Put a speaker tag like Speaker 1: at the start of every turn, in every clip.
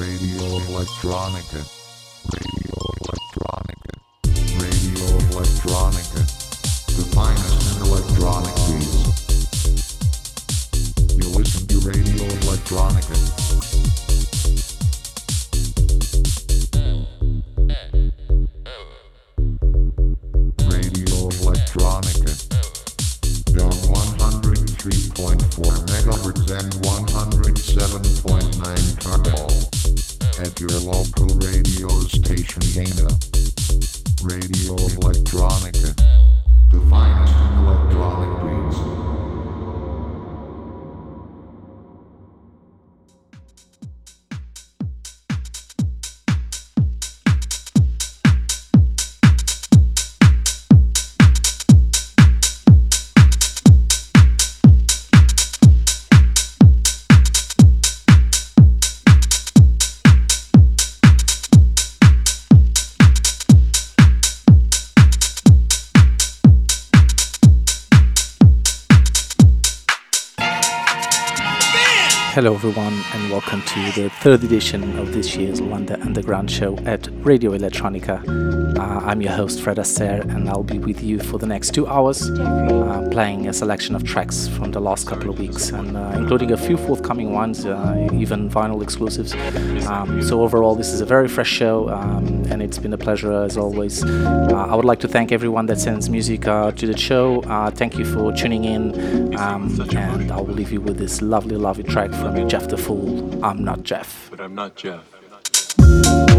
Speaker 1: Radio Electronica. And
Speaker 2: welcome to the third edition of this year's Luanda Underground show at Radio Electronica. Uh, I'm your host, Fred Aster, and I'll be with you for the next two hours, uh, playing a selection of tracks from the last couple of weeks, and uh, including a few forthcoming ones, uh, even vinyl exclusives. Um, so, overall, this is a very fresh show, um, and it's been a pleasure as always. Uh, I would like to thank everyone that sends music uh, to the show. thank you for tuning in, um, and I will leave you with this lovely, lovely track from Jeff the Fool. I'm not Jeff.
Speaker 3: But I'm not Jeff.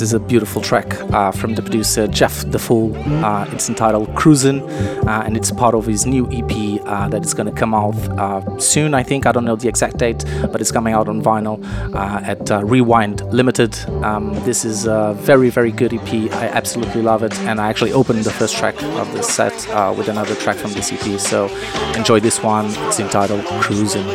Speaker 2: This is a beautiful track uh, from the producer Jeff the Fool. Uh, it's entitled Cruisin', uh, and it's part of his new EP uh, that is going to come out uh, soon. I think I don't know the exact date, but it's coming out on vinyl uh, at Rewind Limited. Um, this is a very very good EP. I absolutely love it, and I actually opened the first track of this set with another track from this EP. So enjoy this one. It's entitled Cruisin'.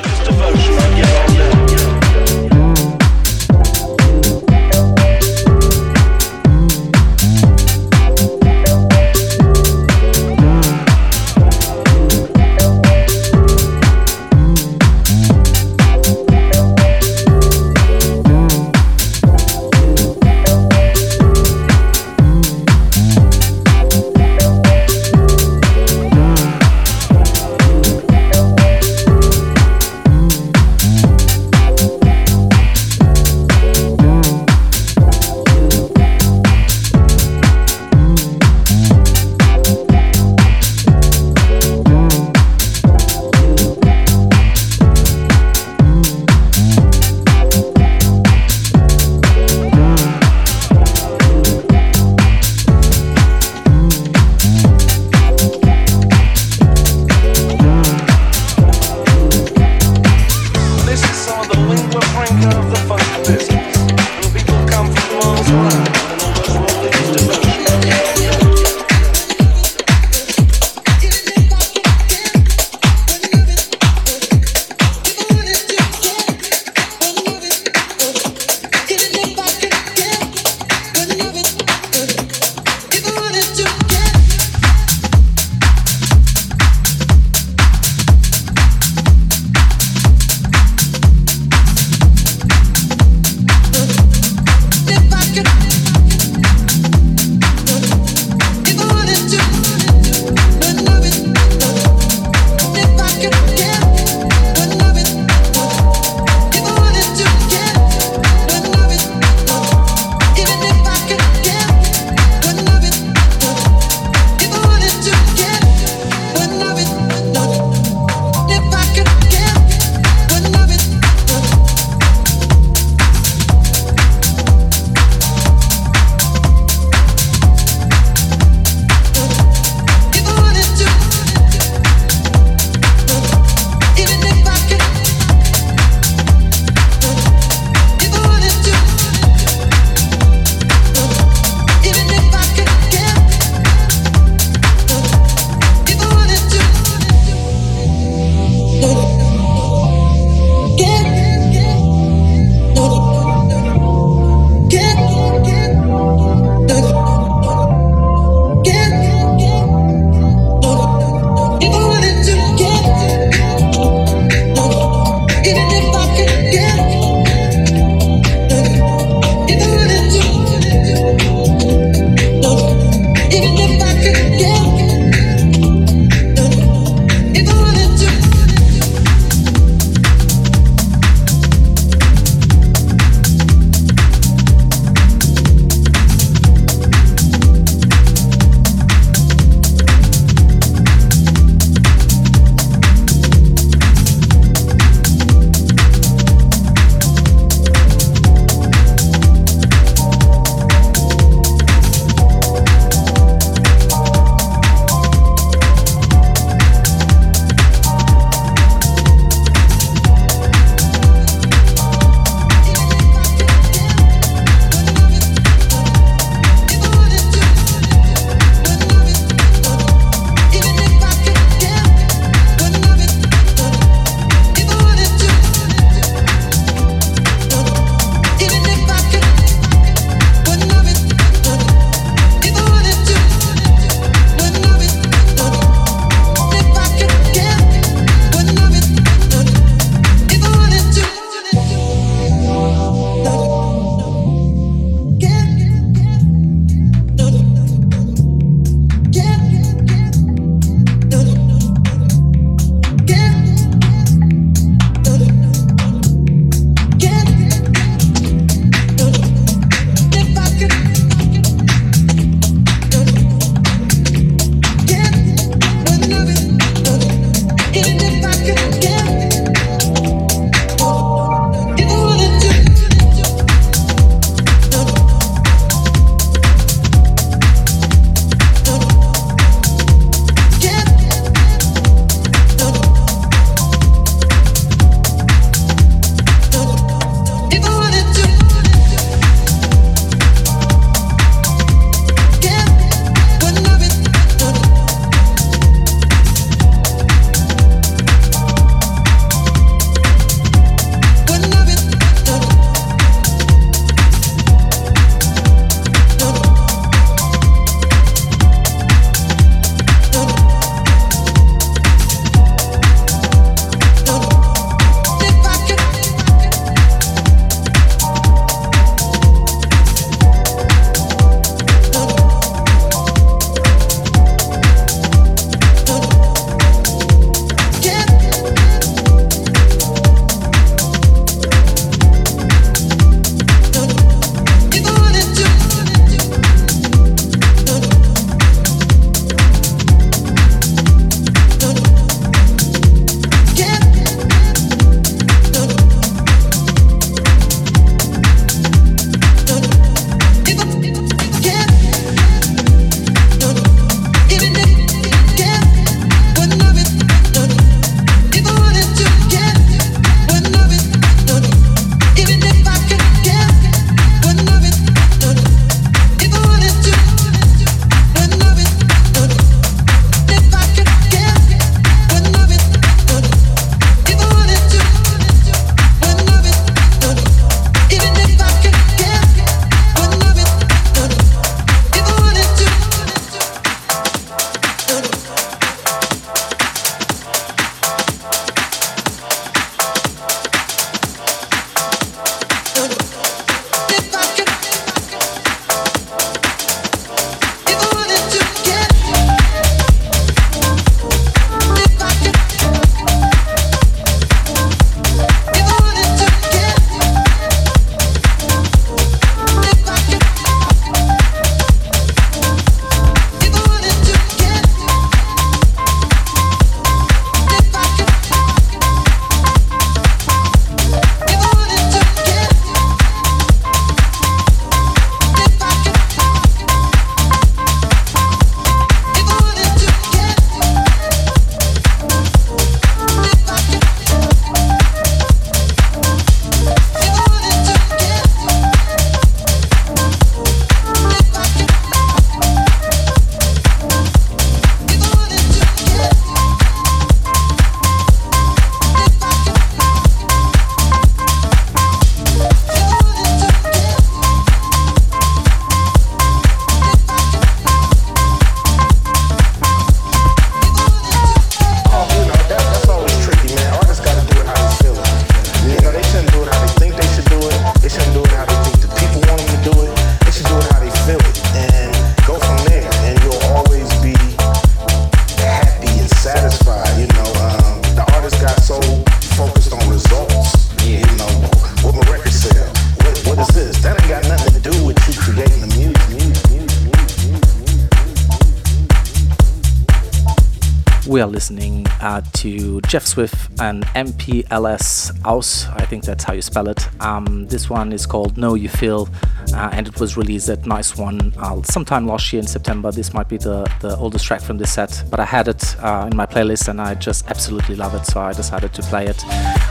Speaker 2: Uh, to Jeff Swift and MPLS Aus. I think that's how you spell it. Um, this one is called Know Yuh Feel, uh, and it was released at Nicewon uh, sometime last year in September. This might be the, the oldest track from this set, but I had it uh, in my playlist and I just absolutely love it, so I decided to play it.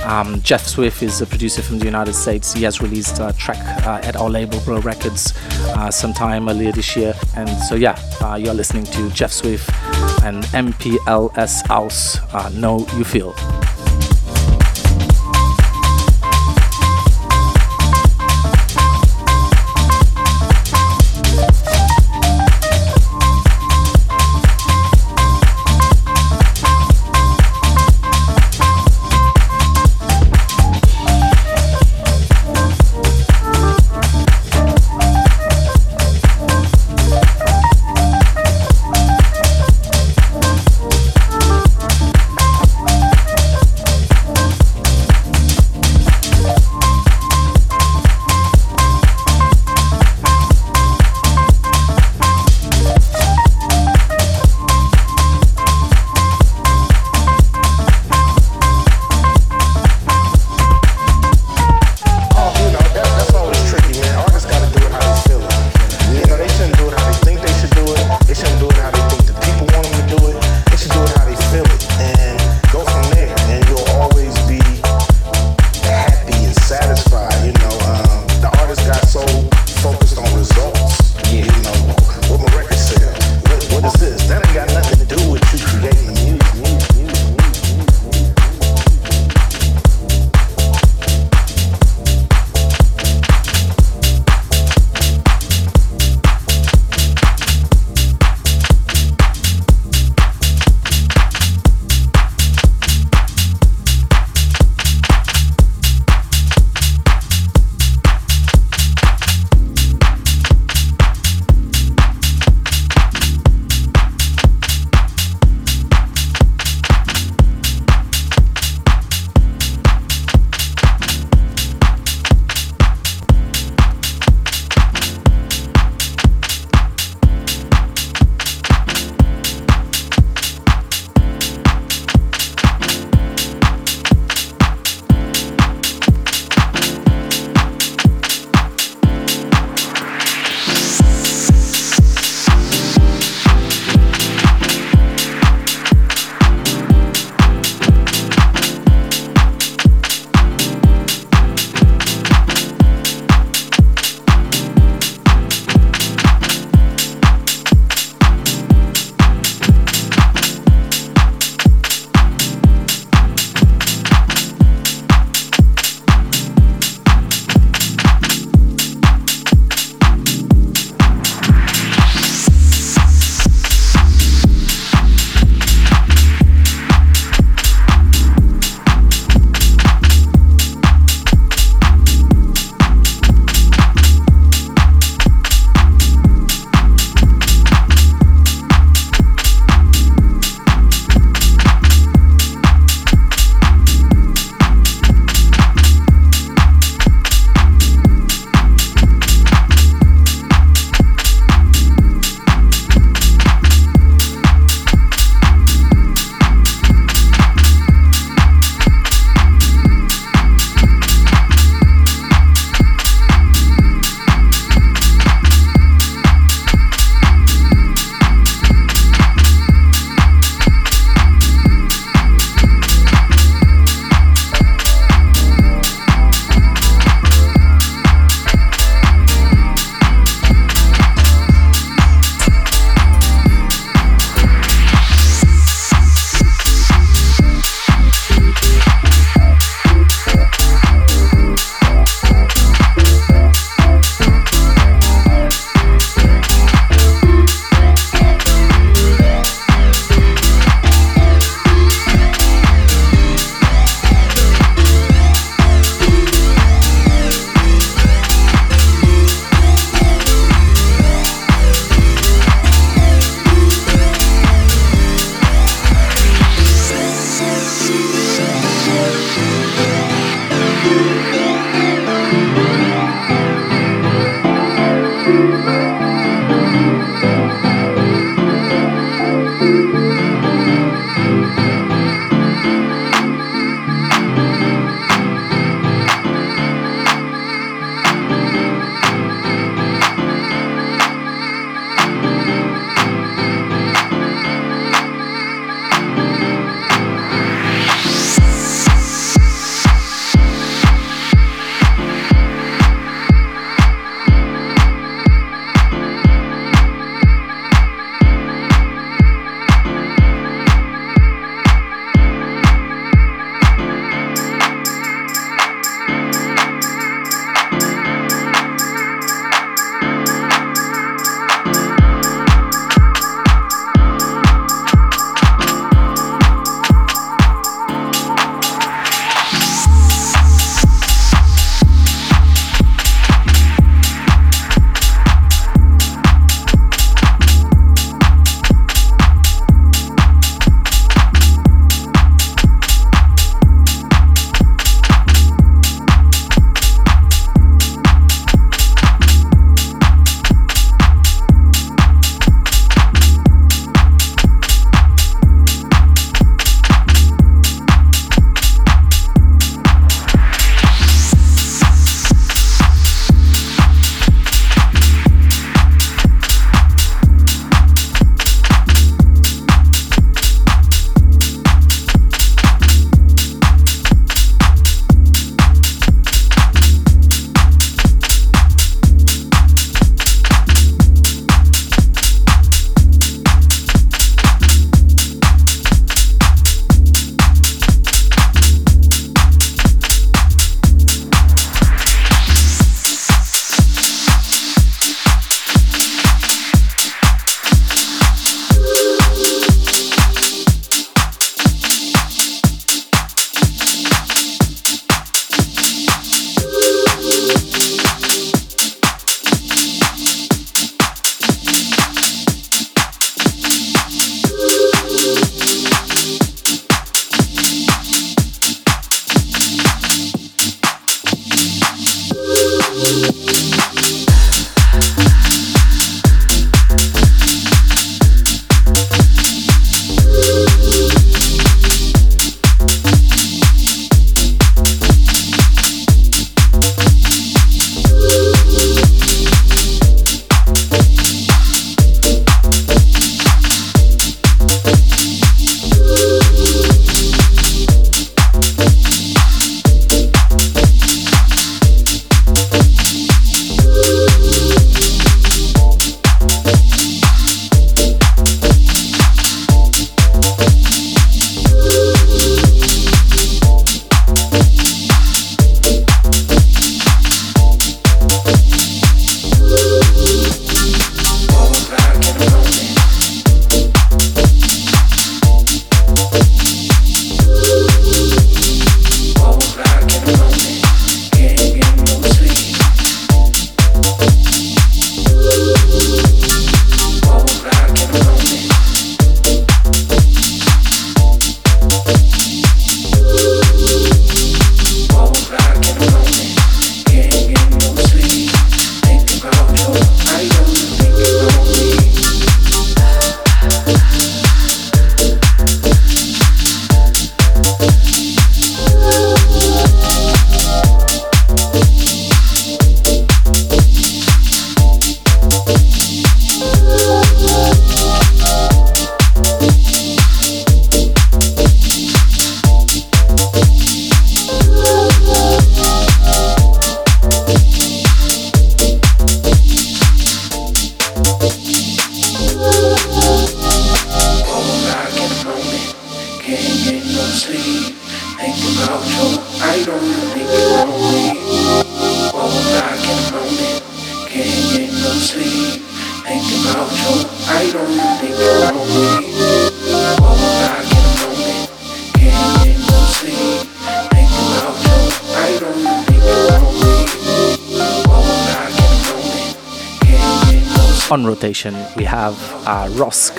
Speaker 2: Um, Jeff Swift is a producer from the United States. He has released a track uh, at our label, Blur Records, uh, sometime earlier this year. And so, yeah, you're listening to Jeff Swift and MPLSHOUSE, Know Yuh Feel.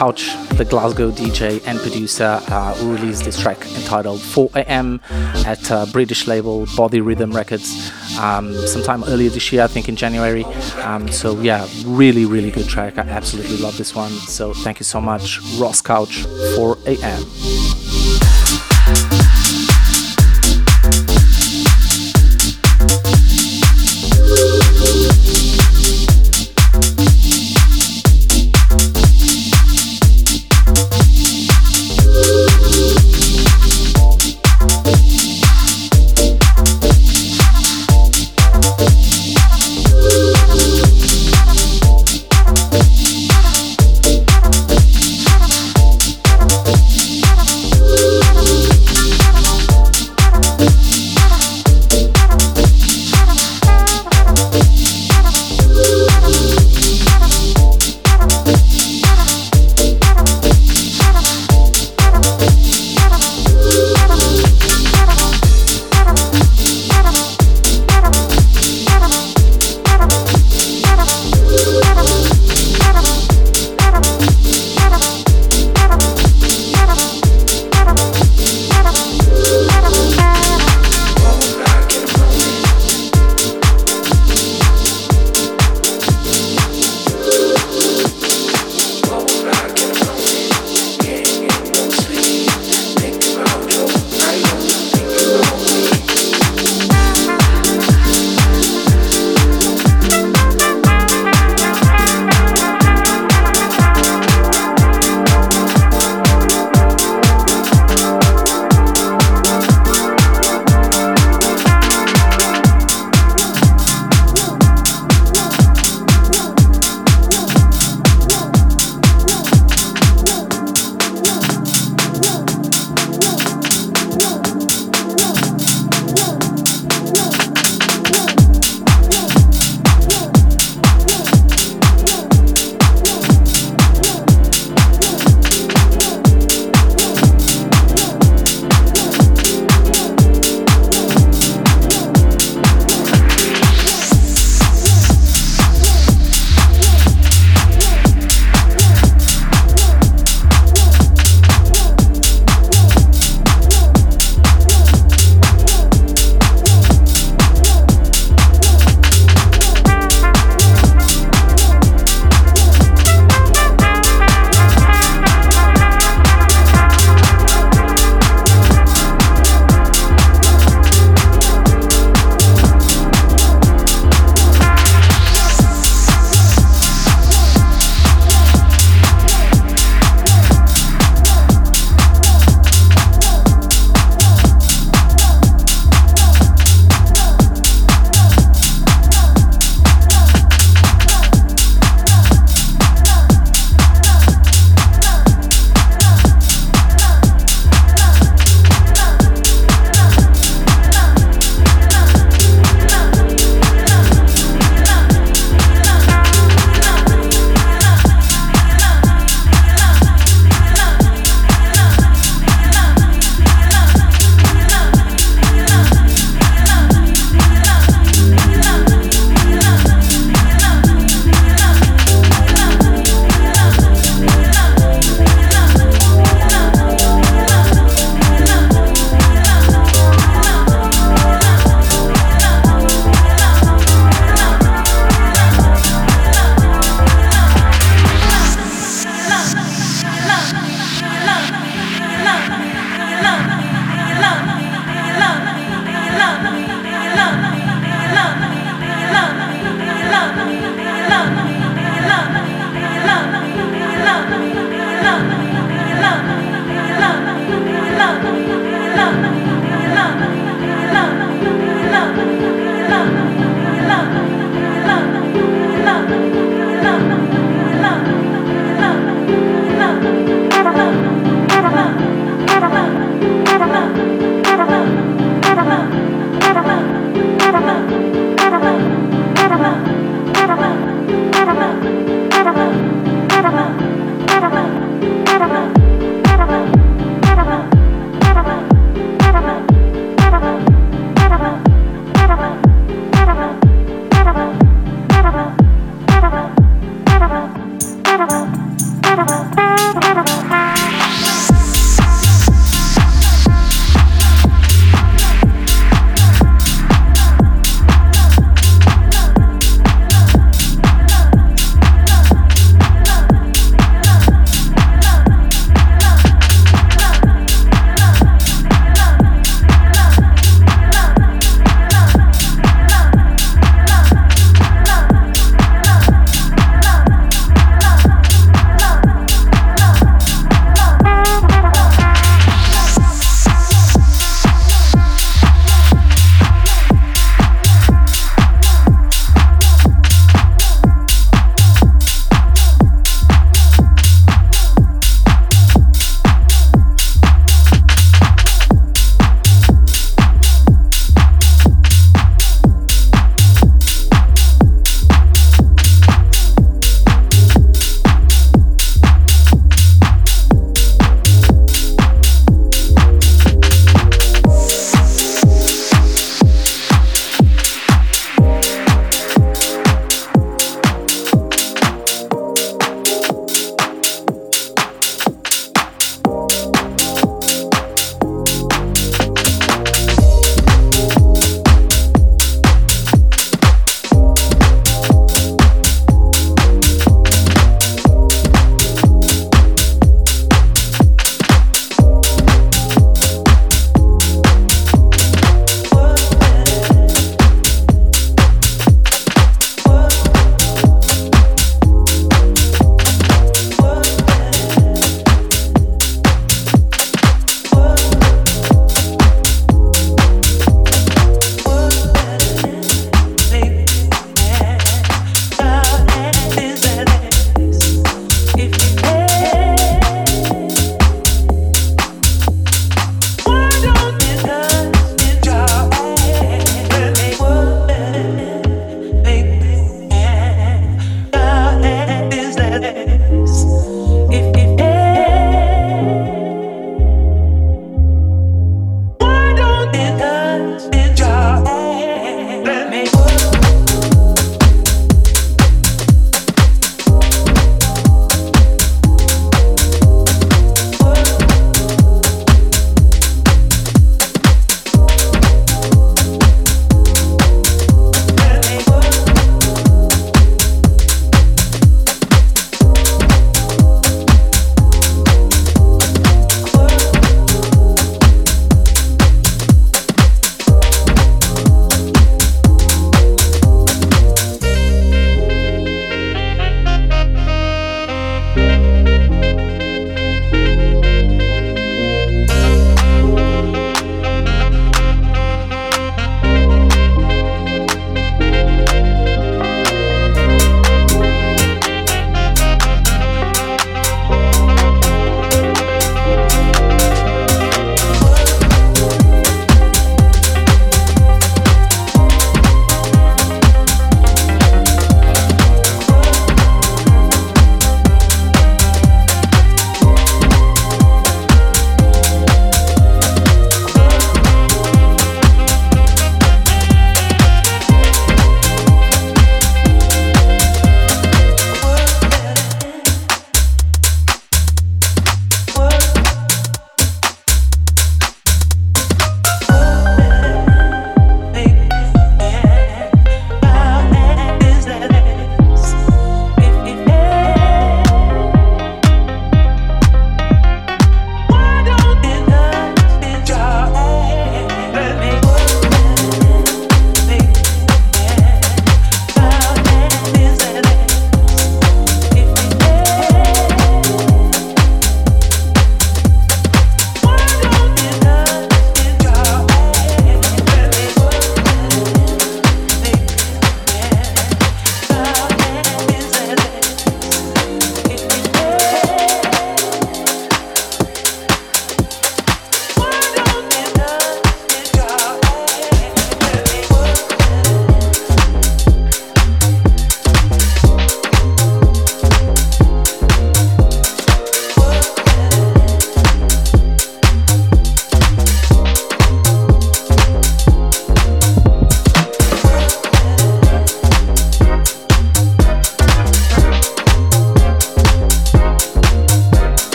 Speaker 2: Couch, the Glasgow DJ and producer, uh, who released this track entitled 4 AM at uh, British label Body Rhythm Records um, sometime earlier this year, I think in January. Um, so, yeah, really, really good track. I absolutely love this one. So, thank you so much, Ross Couch, 4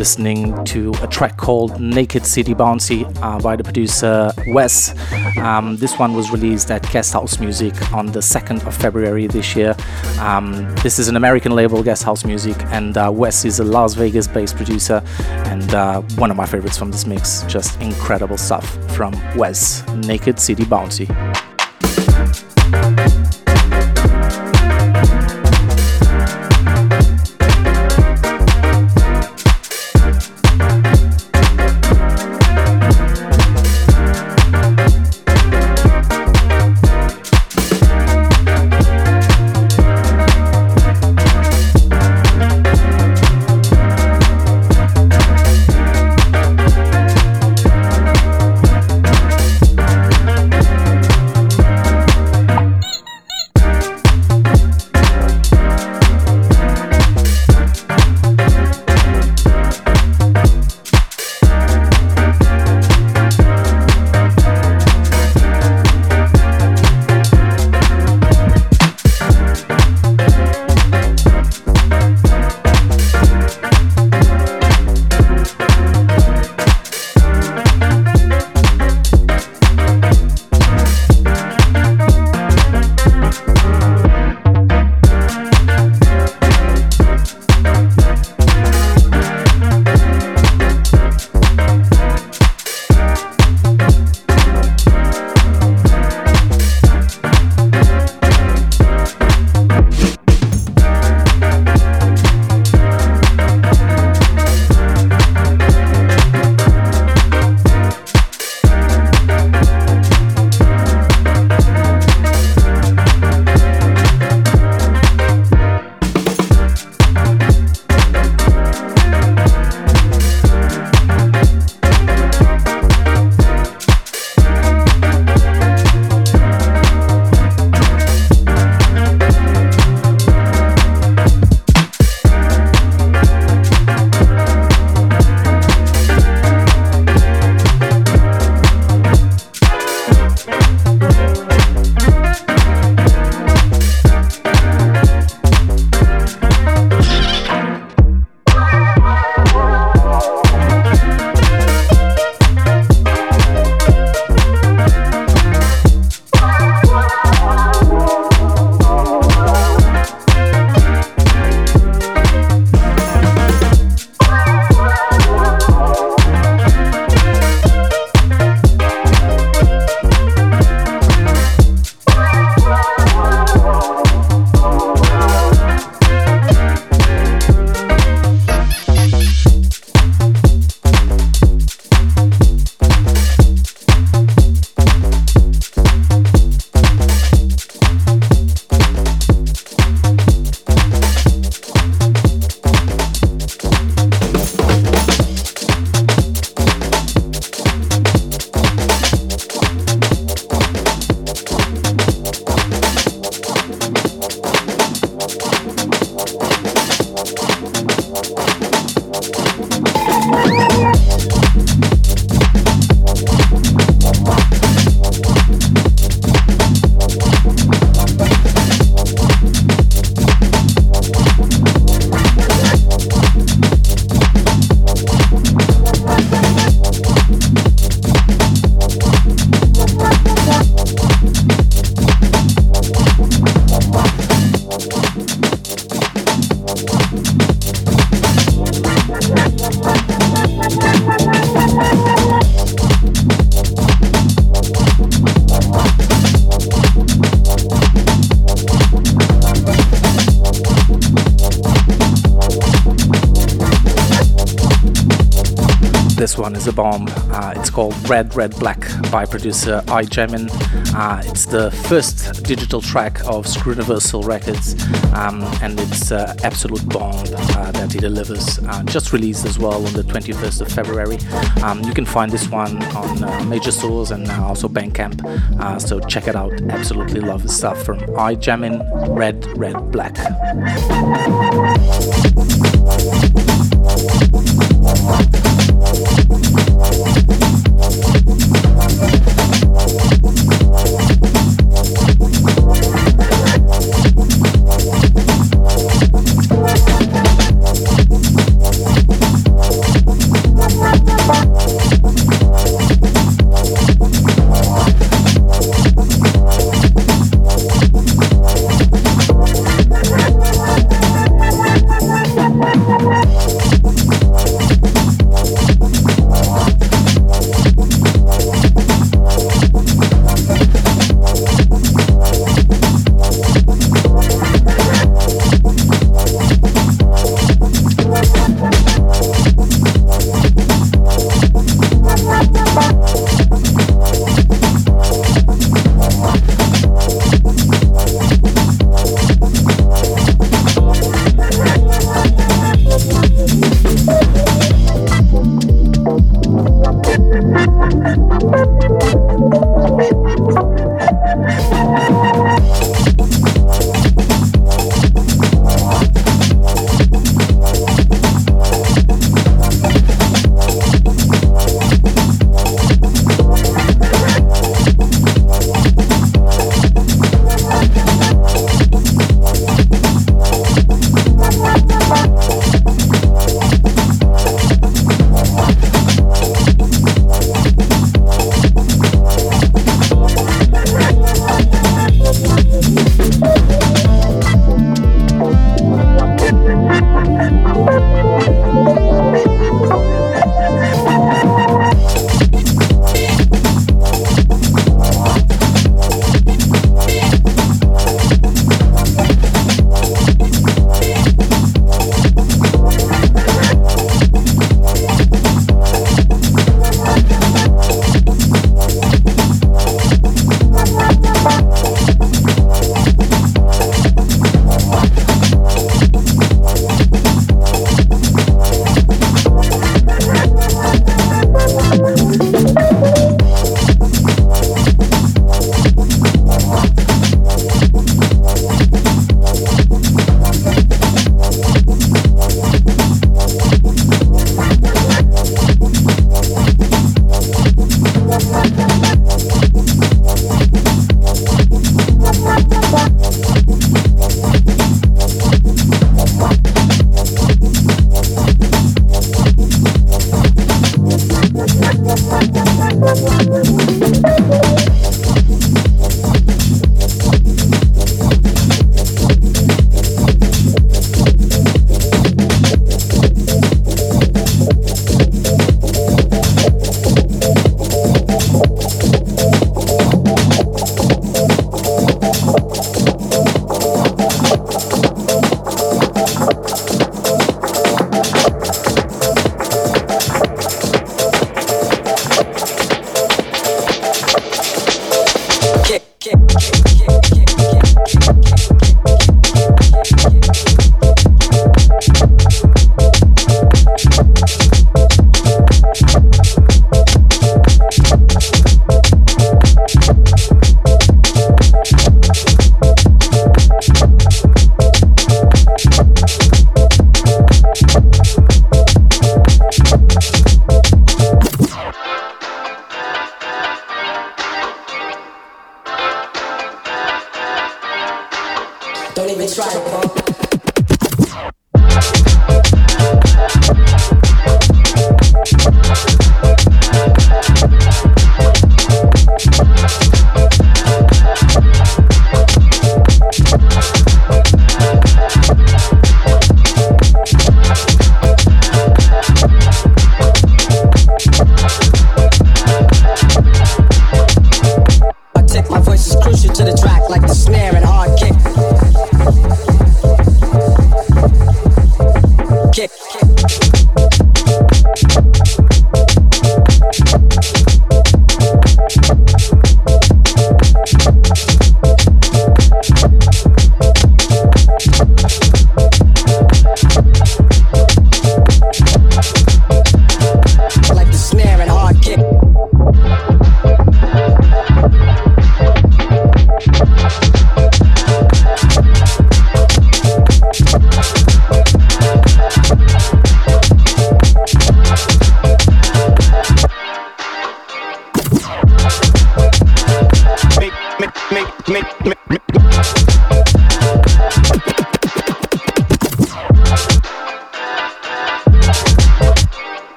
Speaker 2: listening to a track called Naked City Bouncy uh, by the producer Wes. Um, this one was released at Guesthouse Music on the 2nd of February this year. Um, this is an American label, Guesthouse Music, and uh, Wes is a Las Vegas based producer and uh, one of my favorites from this mix. Just incredible stuff from Wes, Naked City Bouncy. Is a bomb. Uh, it's called Red Red Black by producer I Gemin. Uh, it's the first digital track of Scruniversal Records, um, and it's uh, absolute bomb uh, that he delivers. Uh, just released as well on the 21st of February. Um, you can find this one on uh, major stores and also Bandcamp. so check it out. Absolutely love the stuff from I Gemin. Red Red Black.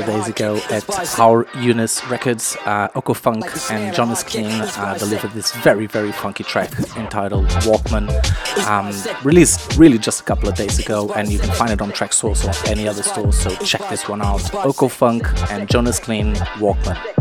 Speaker 2: Couple of days ago at Our Yunus Records. Uh, Okofunk and Jonasclean uh, delivered this very, very funky track entitled Walkman. Um, released really just a couple of days ago, and you can find it on Traxsource or any other store, so check this one out. Okofunk and Jonasclean Walkman.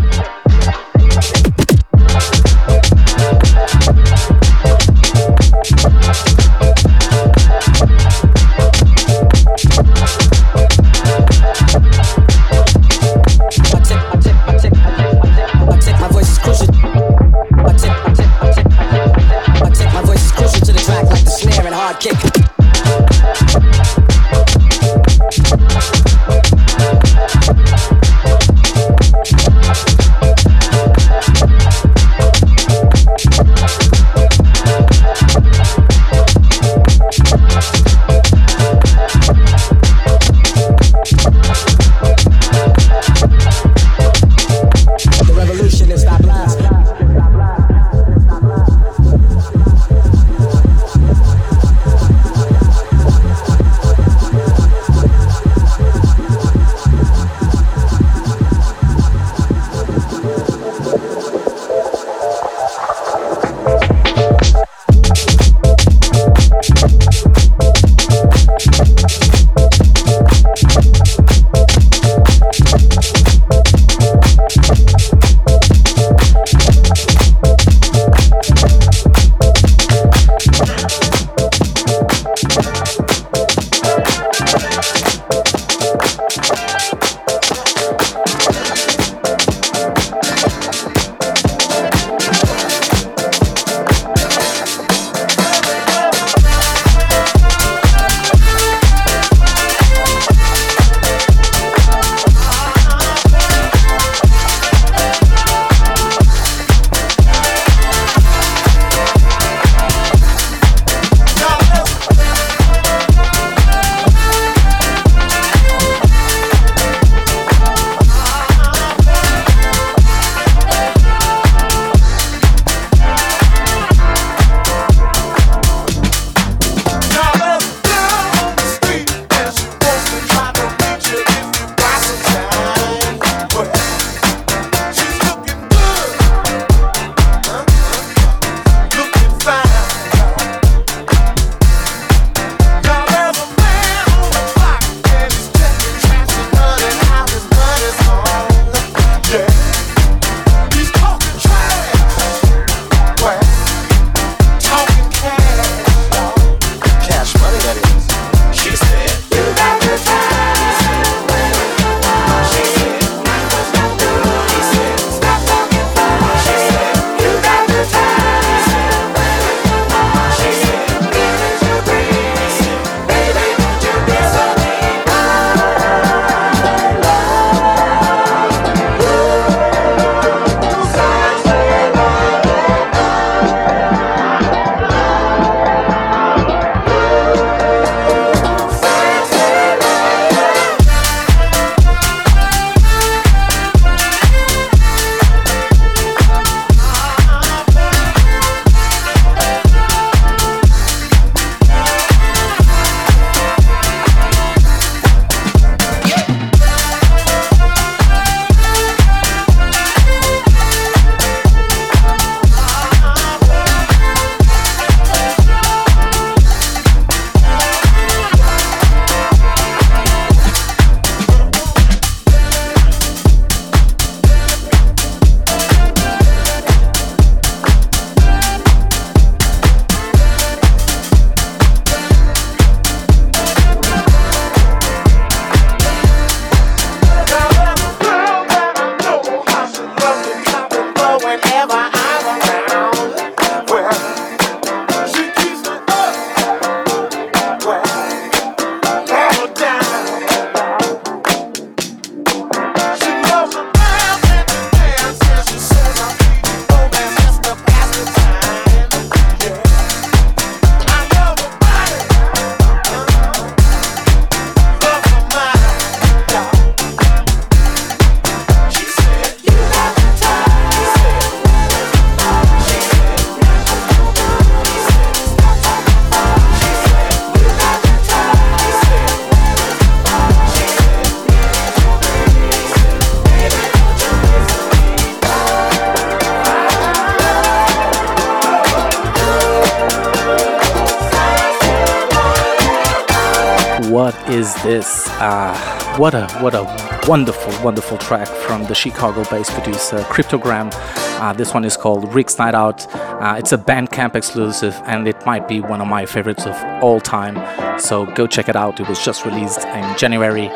Speaker 4: What a what a wonderful wonderful track from the Chicago-based producer kryptogram. Uh, this one is called Rick's Night Out. Uh, it's a Bandcamp exclusive, and it might be one of my favorites of all time. So go check it out. It was just released in January.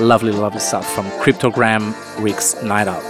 Speaker 4: Lovely, lovely stuff from kryptogram, Rick's Night Out.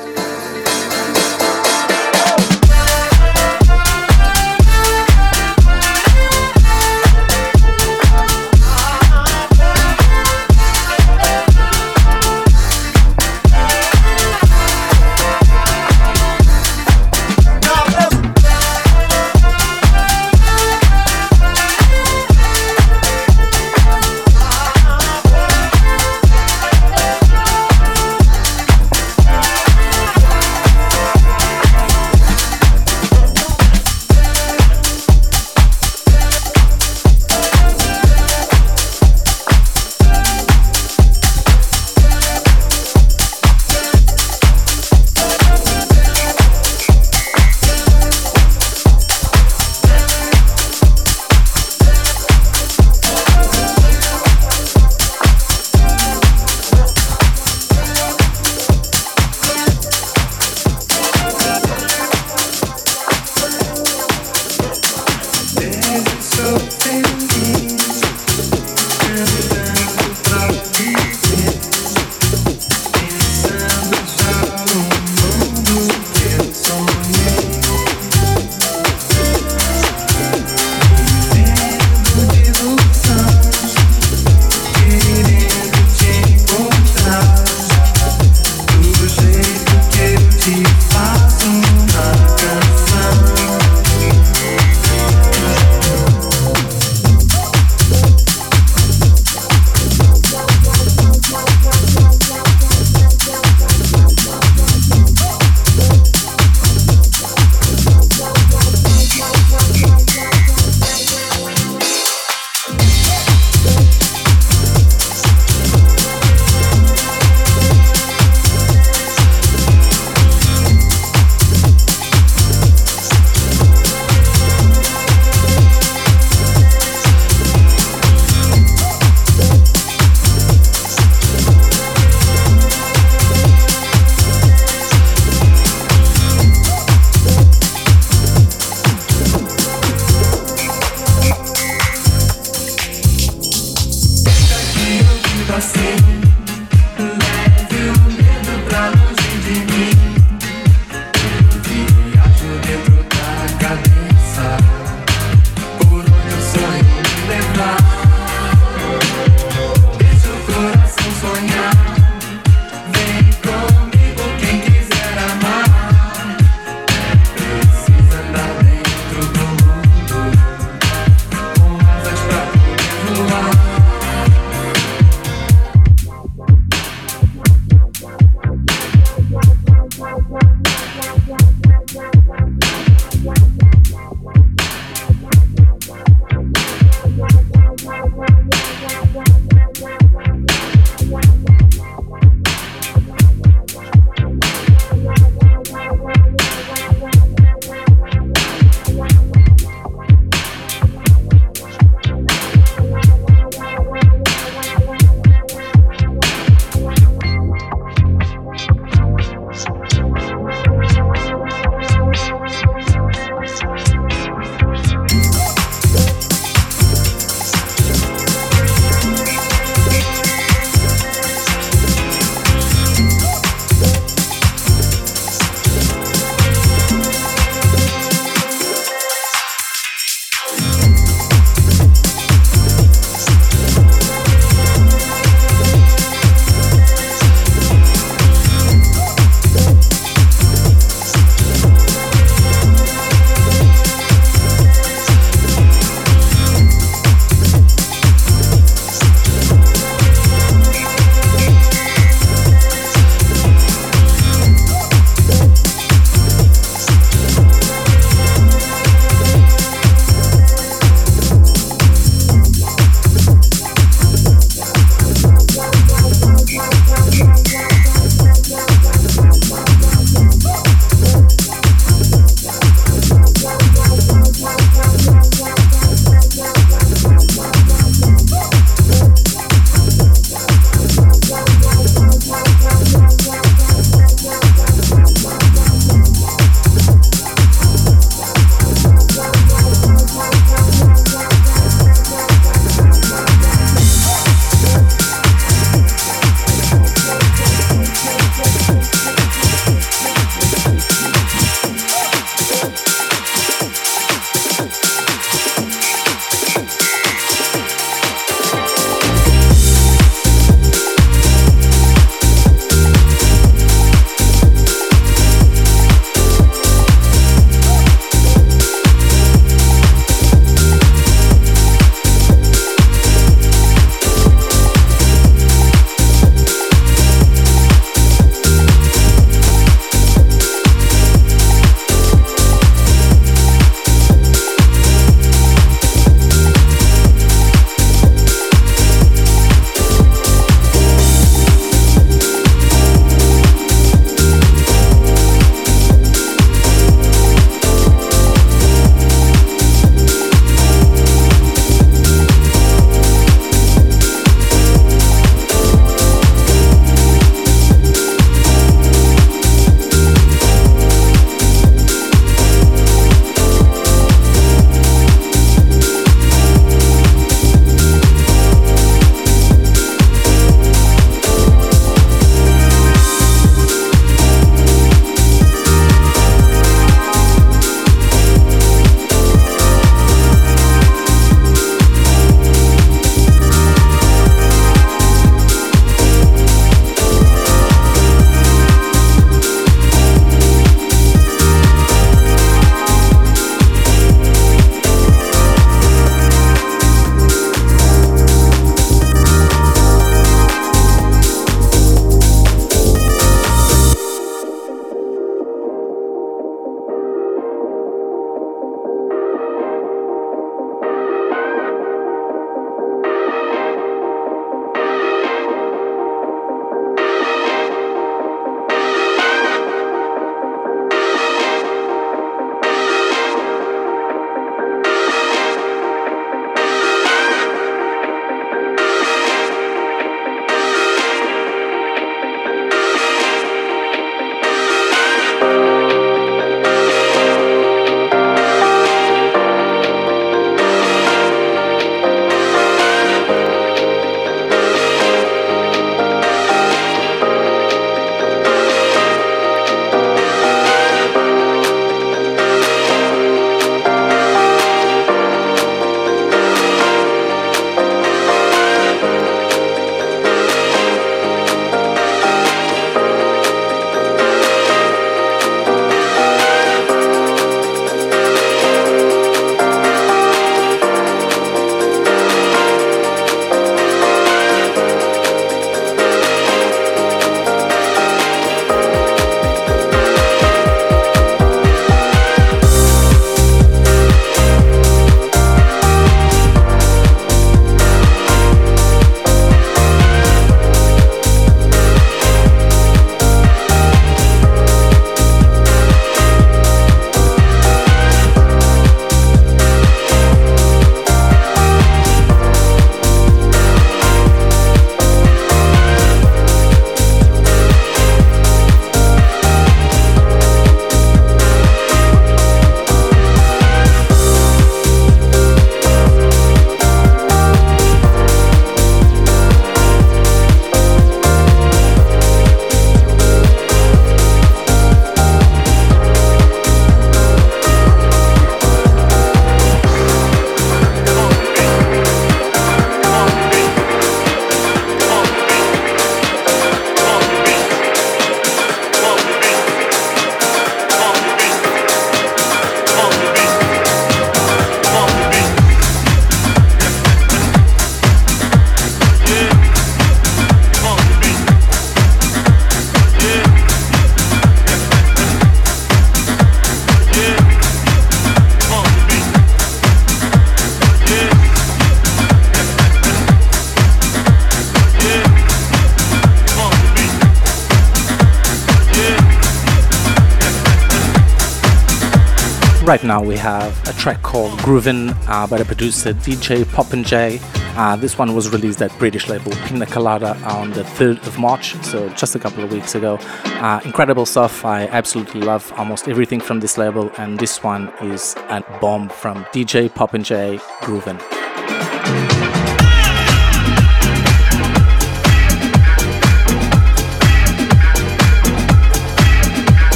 Speaker 2: Right now we have a track called Groovin' uh, by the producer DJ Popinjay. Uh, this one was released at British label Pina Colada on the 3rd of March, so just a couple of weeks ago. Uh, incredible stuff. I absolutely love almost everything from this label, and this one is a bomb from DJ Popinjay Groovin'.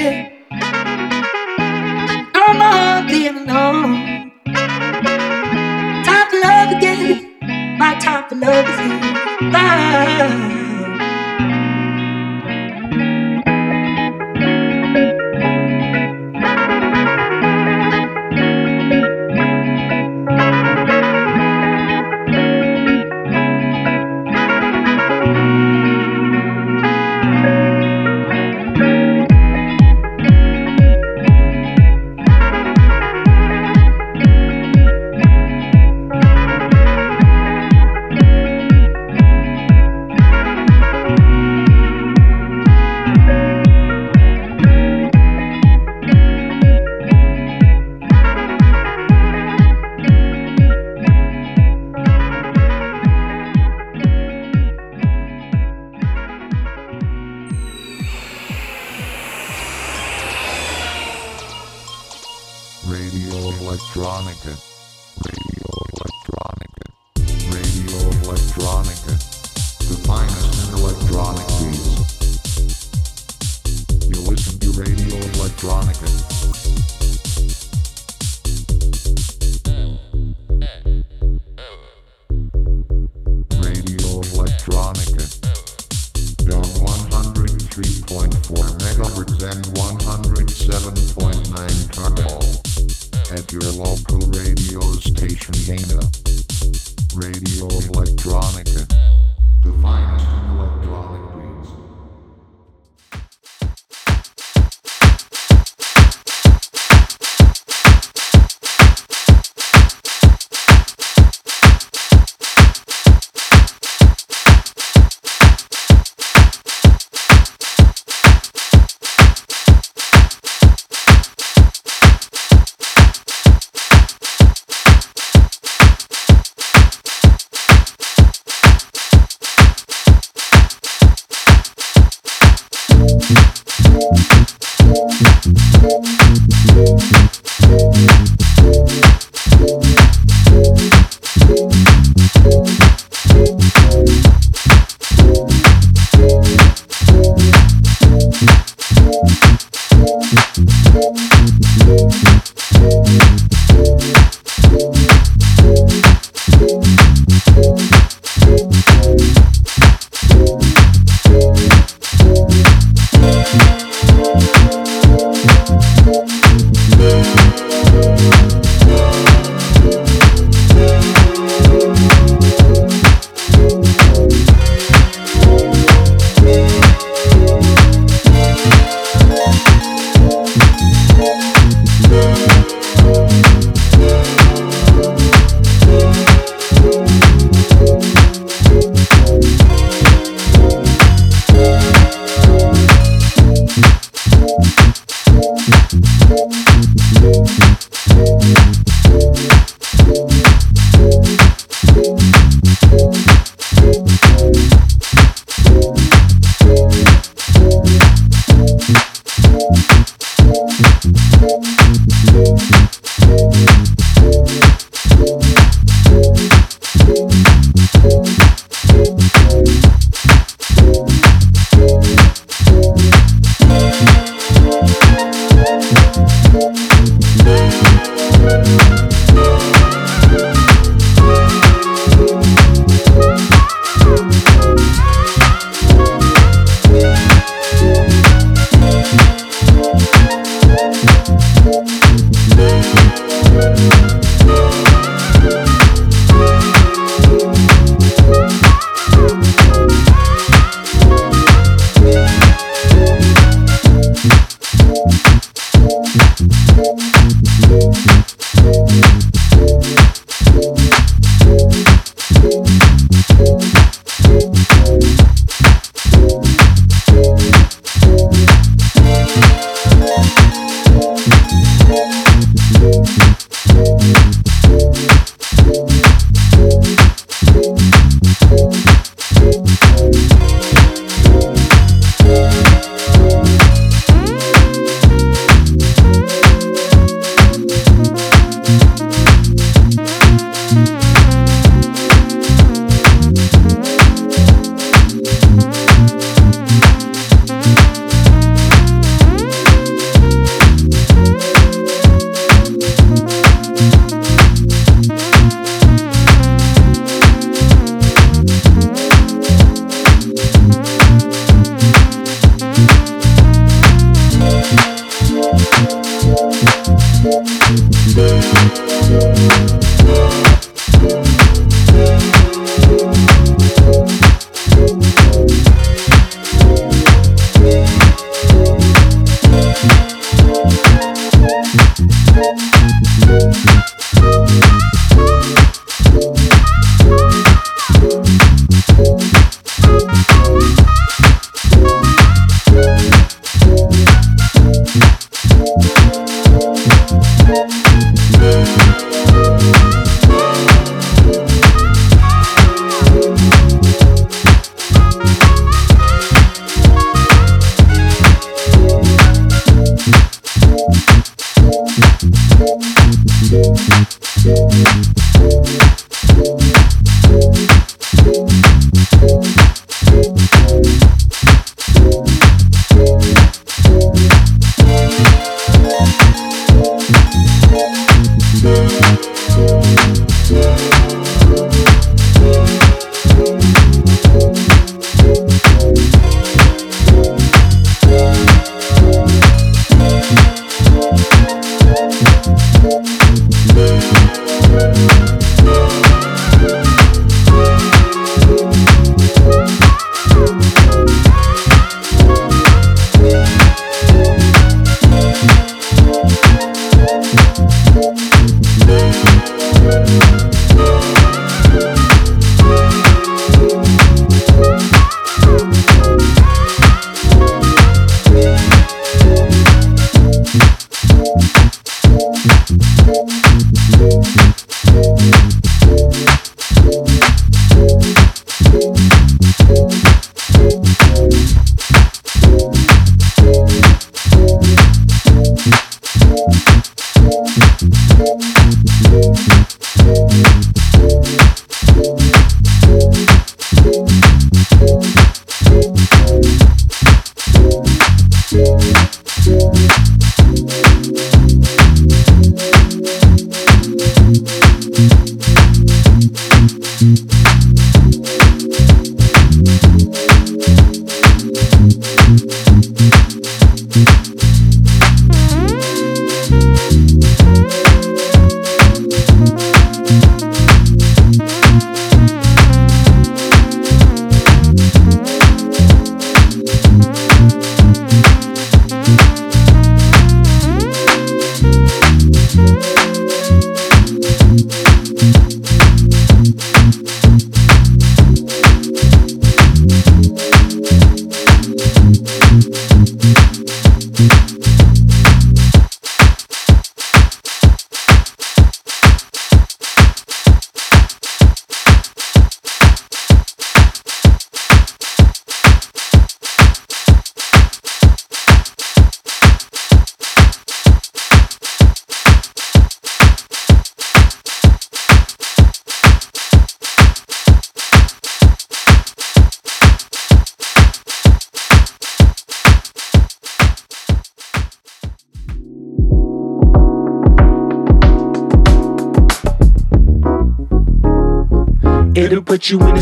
Speaker 5: yeah.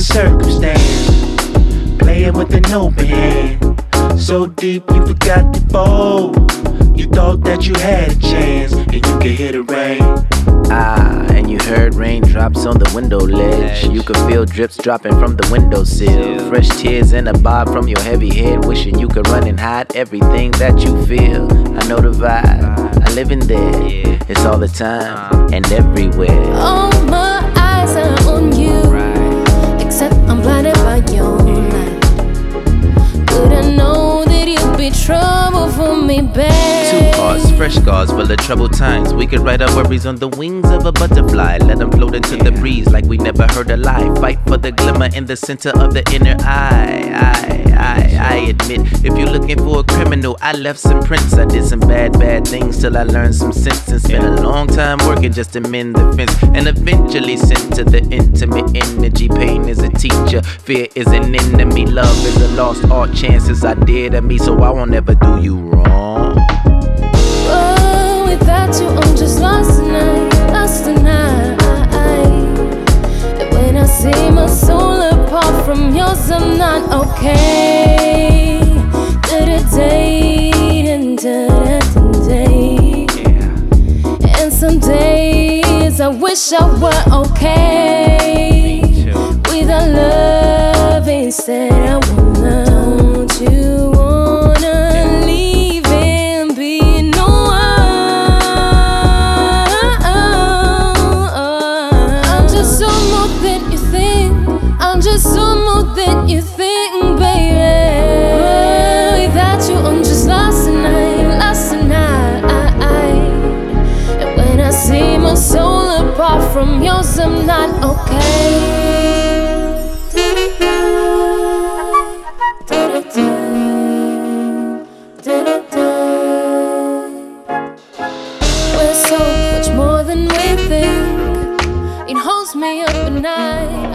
Speaker 5: Circumstance. Playing with an open hand. So deep you forgot to fall. You thought that you had a chance and you could hit the rain.
Speaker 6: Ah, and you heard raindrops on the window ledge. You could feel drips dropping from the windowsill. Fresh tears in a bob from your heavy head, wishing you could run and hide everything that you feel. I know the vibe, I live in there. It's all the time and everywhere.
Speaker 7: All my yo. Be trouble for me, babe.
Speaker 6: Two hearts, fresh scars full of troubled times. We could write our worries on the wings of a butterfly. Let them float into the breeze like we never heard a lie. Fight for the glimmer in the center of the inner eye. I, I, I admit, if you're looking for a criminal, I left some prints. I did some bad, bad things till I learned some sense and spent a long time working just to mend the fence. And eventually sent to the intimate energy. Pain is a teacher, fear is an enemy, love is a lost art. Chances I did to me, so I won't ever do you wrong.
Speaker 7: Oh, without you, I'm just lost tonight, lost tonight. And when I see my soul apart from yours, I'm not okay. Da-da-day, and da-da-day. And some days I wish I were okay. With our love instead, I wanna, you from yours, I'm not okay. We're so much more than we think. It holds me up at night.